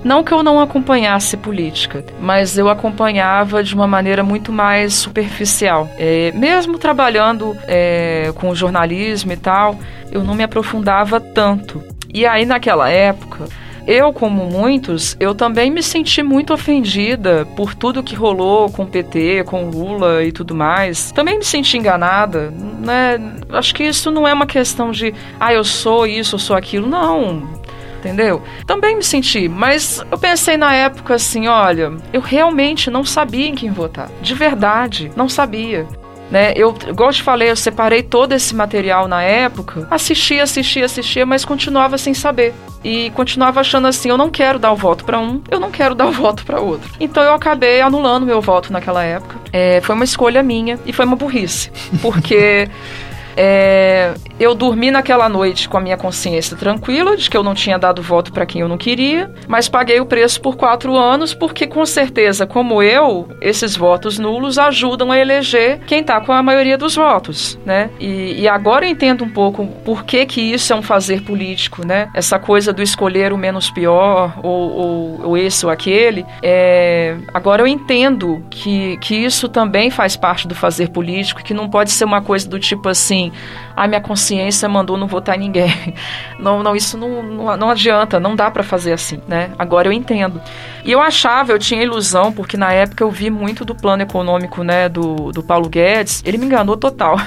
Não que eu não acompanhasse política, mas eu acompanhava de uma maneira muito mais superficial. É, mesmo trabalhando é, com jornalismo e tal, eu não me aprofundava tanto. E aí, naquela época, eu, como muitos, eu também me senti muito ofendida por tudo que rolou com o PT, com Lula e tudo mais. Também me senti enganada, né? Acho que isso não é uma questão de, ah, eu sou isso, eu sou aquilo. Não entendeu? Também me senti, mas eu pensei na época assim, olha, eu realmente não sabia em quem votar. De verdade, não sabia. Né? Eu, igual eu te falei, eu separei todo esse material na época, assistia, assistia, assistia, mas continuava sem saber. E continuava achando assim: eu não quero dar o voto para um, eu não quero [LAUGHS] dar o voto para outro. Então eu acabei anulando meu voto naquela época. É, foi uma escolha minha e foi uma burrice, porque [LAUGHS] é, eu dormi naquela noite com a minha consciência tranquila de que eu não tinha dado voto para quem eu não queria, mas paguei o preço por quatro anos porque, com certeza, como eu, esses votos nulos ajudam a eleger quem está com a maioria dos votos, né? E, e, agora eu entendo um pouco por que que isso é um fazer político, né? Essa coisa do escolher o menos pior ou, ou, ou esse ou aquele. É, agora eu entendo que, que isso também faz parte do fazer político, que não pode ser uma coisa do tipo assim a minha consciência mandou não votar em ninguém. [LAUGHS] Não, não isso não, não, não adianta, não dá para fazer assim, né? Agora eu entendo. E eu achava, eu tinha ilusão, porque na época eu vi muito do plano econômico, né, do, do Paulo Guedes, ele me enganou total. [LAUGHS]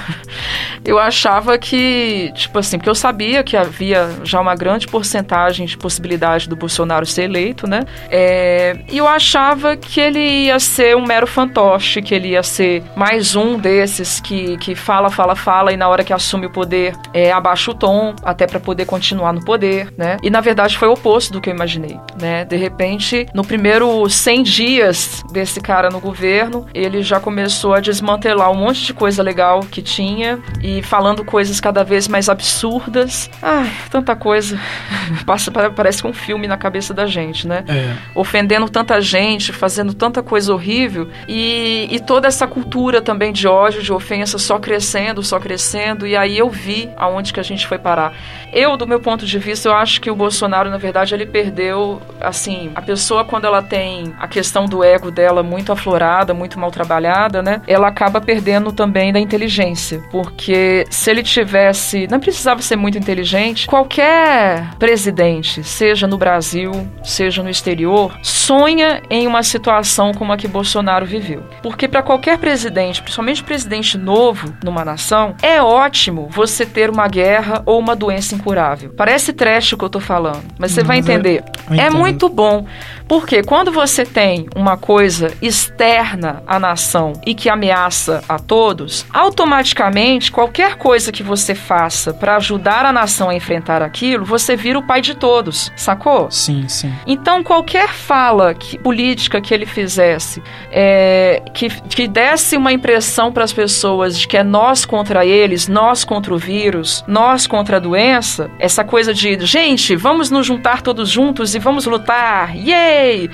Eu achava que, tipo assim, porque eu sabia que havia já uma grande porcentagem de possibilidade do Bolsonaro ser eleito, né? É, e eu achava que ele ia ser um mero fantoche, que ele ia ser mais um desses que, que fala, fala, fala e na hora que assume o poder é, abaixa o tom, até para poder continuar no poder, né? E na verdade foi o oposto do que eu imaginei, né? De repente, no primeiro 100 dias desse cara no governo, ele já começou a desmantelar um monte de coisa legal que tinha e falando coisas cada vez mais absurdas. Ai, tanta coisa. [LAUGHS] Passa, parece que um filme na cabeça da gente, né? É. Ofendendo tanta gente, fazendo tanta coisa horrível e, e toda essa cultura também de ódio, de ofensa só crescendo, só crescendo. E aí eu vi aonde que a gente foi parar. Eu, do meu ponto de vista, eu acho que o Bolsonaro, na verdade, ele perdeu, assim, a pessoa quando ela tem a questão do ego dela muito aflorada, muito mal trabalhada, né? Ela acaba perdendo também da inteligência, porque se ele tivesse, não precisava ser muito inteligente, qualquer presidente, seja no Brasil, seja no exterior, sonha em uma situação como a que Bolsonaro viveu. Porque para qualquer presidente, principalmente presidente novo numa nação, é ótimo você ter uma guerra ou uma doença incurável. Parece trash o que eu tô falando, mas você vai é entender. É muito bom, porque quando você tem uma coisa externa à nação e que ameaça a todos, automaticamente qualquer coisa que você faça para ajudar a nação a enfrentar aquilo, você vira o pai de todos, sacou? Sim, sim. Então qualquer fala que, política que ele fizesse, é, que, que desse uma impressão para as pessoas de que é nós contra eles, nós contra o vírus, nós contra a doença, essa coisa de gente, vamos nos juntar todos juntos e vamos lutar, yay!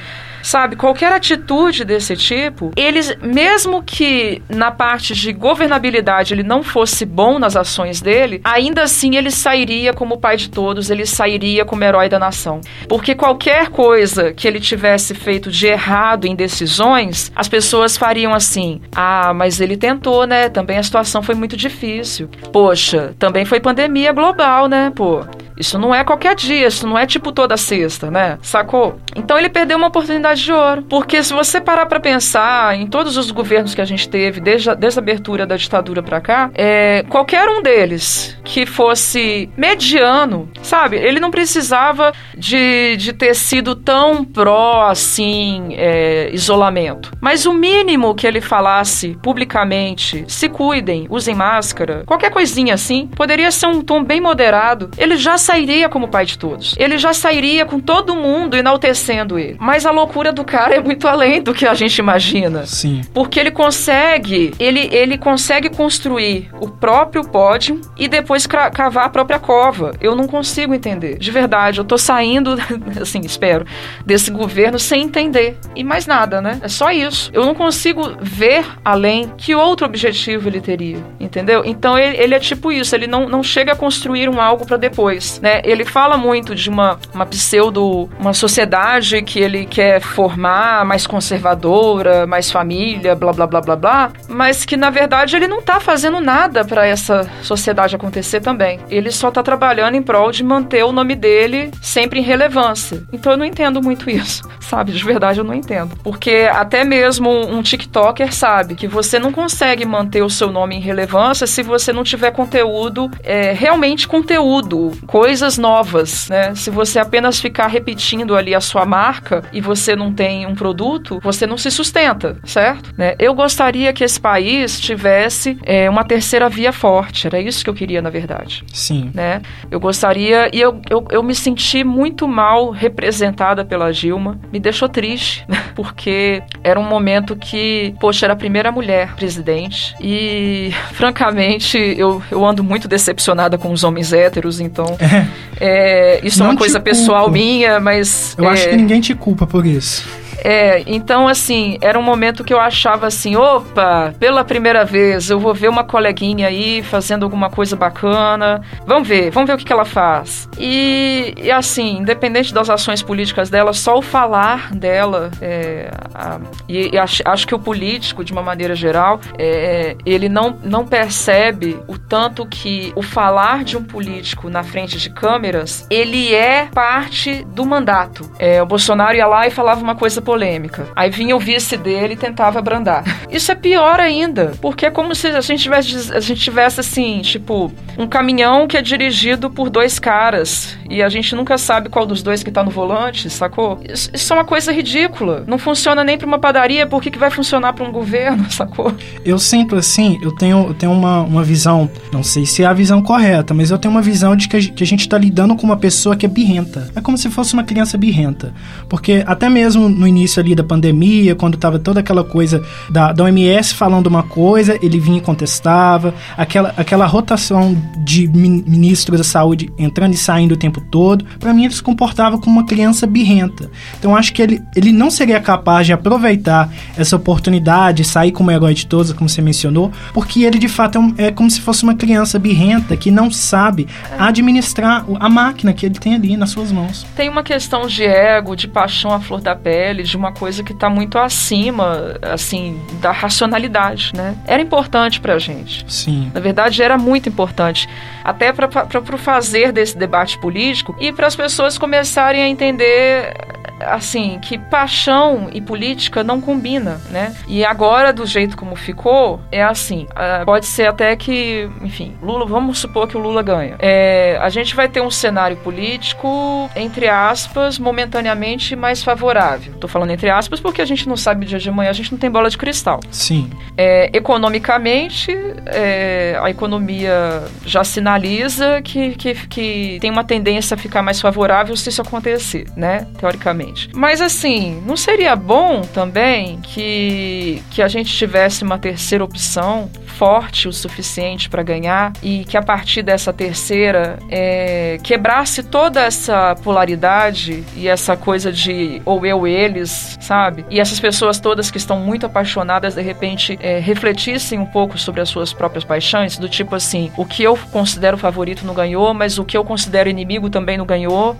Sabe, qualquer atitude desse tipo, eles, mesmo que na parte de governabilidade ele não fosse bom nas ações dele, ainda assim ele sairia como pai de todos, ele sairia como herói da nação. Porque qualquer coisa que ele tivesse feito de errado em decisões, as pessoas fariam assim: ah, mas ele tentou, né? Também a situação foi muito difícil. Poxa, também foi pandemia global, né? Pô. Isso não é qualquer dia, isso não é tipo toda sexta, né? Sacou? Então ele perdeu uma oportunidade de ouro. Porque se você parar para pensar em todos os governos que a gente teve, desde a, desde a abertura da ditadura para cá, é, qualquer um deles que fosse mediano, sabe? Ele não precisava de, de ter sido tão pró, assim, é, isolamento. Mas o mínimo que ele falasse publicamente, se cuidem, usem máscara, qualquer coisinha assim, poderia ser um tom bem moderado. Ele já sairia como pai de todos. Ele já sairia com todo mundo enaltecendo ele. Mas a loucura do cara é muito além do que a gente imagina. Sim. Porque ele consegue, ele, ele consegue construir o próprio pódio e depois cavar a própria cova. Eu não consigo entender. De verdade, eu tô saindo, [LAUGHS] assim, espero, desse governo sem entender. E mais nada, né? É só isso. Eu não consigo ver além que outro objetivo ele teria. Entendeu? Então ele, ele é tipo isso. Ele não, não chega a construir um algo para depois né? Ele fala muito de uma, uma pseudo, uma sociedade que ele quer formar mais conservadora, mais família, blá blá blá blá blá, mas que na verdade ele não tá fazendo nada para essa sociedade acontecer também. Ele só tá trabalhando em prol de manter o nome dele sempre em relevância. Então eu não entendo muito isso, [LAUGHS] sabe? De verdade eu não entendo. Porque até mesmo um TikToker sabe que você não consegue manter o seu nome em relevância se você não tiver conteúdo, é, realmente conteúdo, coisas novas, né? Se você apenas ficar repetindo ali a sua marca e você não tem um produto, você não se sustenta, certo? Né? Eu gostaria que esse país tivesse é, uma terceira via forte. Era isso que eu queria, na verdade. Sim. Né? Eu gostaria e eu, eu, eu me senti muito mal representada pela Dilma. Me deixou triste, [LAUGHS] porque era um momento que, poxa, era a primeira mulher presidente e, [LAUGHS] francamente, eu, eu ando muito decepcionada com os homens héteros, então [LAUGHS] é, isso é uma coisa pessoal minha, mas... Eu é, acho que ninguém te culpa por isso. É, então assim, era um momento que eu achava assim, opa, pela primeira vez eu vou ver uma coleguinha aí fazendo alguma coisa bacana. Vamos ver, vamos ver o que, que ela faz. E, e, assim, independente das ações políticas dela, só o falar dela, é, a, e, e acho, acho, que o político, de uma maneira geral, é, ele não, não percebe o tanto que o falar de um político na frente de câmeras, ele é parte do mandato. É, o Bolsonaro ia lá e falava uma coisa polêmica. Aí vinha o vice dele e tentava abrandar. Isso é pior ainda, porque é como se a gente tivesse, a gente tivesse assim, tipo, um caminhão que é dirigido por dois caras e a gente nunca sabe qual dos dois que tá no volante, sacou? Isso, isso é uma coisa ridícula. Não funciona nem para uma padaria, por que, que vai funcionar para um governo, [LAUGHS] sacou? Eu sinto assim, eu tenho, eu tenho uma, uma visão, não sei se é a visão correta, mas eu tenho uma visão de que a, que a gente tá lidando com uma pessoa que é birrenta. É como se fosse uma criança birrenta. Porque até mesmo no início ali da pandemia, quando tava toda aquela coisa da, da OMS falando uma coisa, ele vinha e contestava, aquela, aquela rotação de ministros da saúde entrando e saindo o tempo todo, para mim ele se comportava como uma criança birrenta. Então acho que ele, ele não seria capaz de aproveitar essa oportunidade, sair como herói de todos, como você mencionou, porque ele de fato é, um, é como se fosse uma criança birrenta que não sabe administrar a máquina que ele tem ali nas suas mãos. Tem uma questão de ego, de paixão à flor da pele, de uma coisa que está muito acima, assim, da racionalidade, né? Era importante para a gente. Sim. Na verdade, era muito importante, até para o fazer desse debate político e para as pessoas começarem a entender assim, que paixão e política não combina, né? E agora, do jeito como ficou, é assim, uh, pode ser até que, enfim, Lula, vamos supor que o Lula ganha. É, a gente vai ter um cenário político, entre aspas, momentaneamente mais favorável. Tô falando entre aspas porque a gente não sabe o dia de amanhã, a gente não tem bola de cristal. Sim. É, economicamente, é, a economia já sinaliza que, que, que tem uma tendência a ficar mais favorável se isso acontecer, né? Teoricamente. Mas assim, não seria bom também que, que a gente tivesse uma terceira opção forte o suficiente para ganhar e que a partir dessa terceira é, quebrasse toda essa polaridade e essa coisa de ou eu, eles, sabe? E essas pessoas todas que estão muito apaixonadas de repente é, refletissem um pouco sobre as suas próprias paixões, do tipo assim, o que eu considero favorito não ganhou, mas o que eu considero inimigo também não ganhou.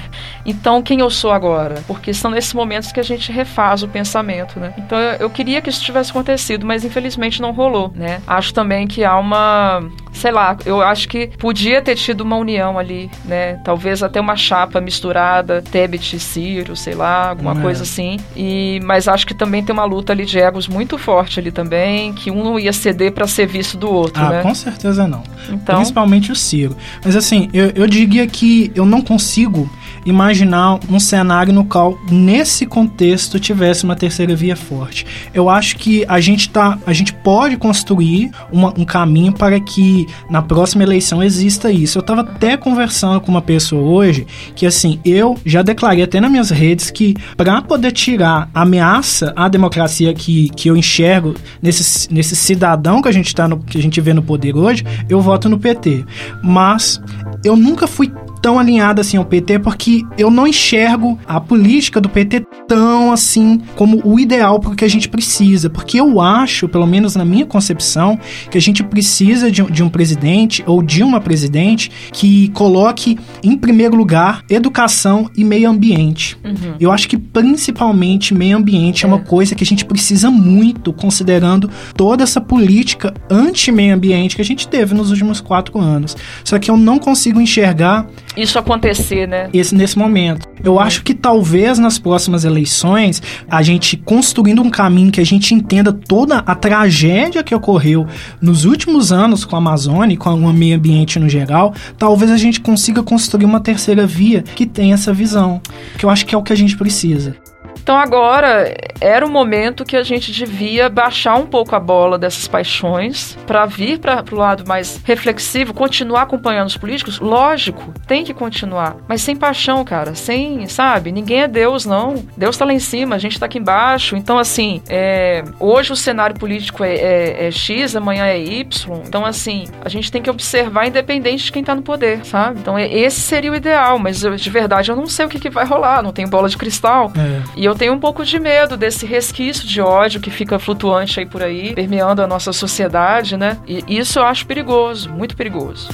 [LAUGHS] então, quem eu sou agora? Porque são nesses momentos que a gente refaz o pensamento, né? Então, eu, queria que isso tivesse acontecido, mas infelizmente não rolou, né? Acho também que há uma sei lá, eu acho que podia ter tido uma união ali, né? Talvez até uma chapa misturada, Tebet e Ciro, sei lá, alguma é. coisa assim. E mas acho que também tem uma luta ali de egos muito forte ali também, que um não ia ceder para ser visto do outro, ah, né? com certeza não. Então... Principalmente o Ciro. Mas assim, eu, eu diria que eu não consigo imaginar um cenário no qual, nesse contexto, tivesse uma terceira via forte. Eu acho que a gente tá, a gente pode construir uma, um caminho para que na próxima eleição exista isso. Eu estava até conversando com uma pessoa hoje que, assim, eu já declarei até nas minhas redes que para poder tirar a ameaça à democracia que, que eu enxergo nesse, nesse cidadão que a gente tá no, que a gente vê no poder hoje, eu voto no PT. Mas eu nunca fui tão alinhada assim ao PT porque eu não enxergo a política do PT tão assim como o ideal para o que a gente precisa. Porque eu acho, pelo menos na minha concepção, que a gente precisa de, de um presidente ou de uma presidente que coloque em primeiro lugar educação e meio ambiente. Uhum. Eu acho que principalmente meio ambiente é. é uma coisa que a gente precisa muito, considerando toda essa política anti-meio ambiente que a gente teve nos últimos quatro anos. Só que eu não consigo enxergar isso acontecer, né? Esse, nesse momento. Eu acho que talvez nas próximas eleições, a gente construindo um caminho que a gente entenda toda a tragédia que ocorreu nos últimos anos com a Amazônia e com o meio ambiente no geral, talvez a gente consiga construir uma terceira via que tenha essa visão. Que eu acho que é o que a gente precisa. Então agora era o momento que a gente devia baixar um pouco a bola dessas paixões para vir para o lado mais reflexivo, continuar acompanhando os políticos. Lógico, tem que continuar, mas sem paixão, cara, sem, sabe? Ninguém é Deus, não. Deus está lá em cima, a gente está aqui embaixo. Então, assim, é, hoje o cenário político é, é, é, X, amanhã é Y. Então, assim, a gente tem que observar independente de quem está no poder, sabe? Então, esse seria o ideal, mas eu, de verdade eu não sei o que, que vai rolar, não tenho bola de cristal. É. E eu tenho um pouco de medo desse resquício de ódio que fica flutuante aí por aí, permeando a nossa sociedade, né? E isso eu acho perigoso, muito perigoso.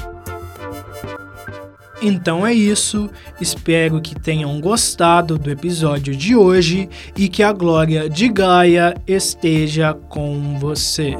Então é isso, espero que tenham gostado do episódio de hoje e que a glória de Gaia esteja com você.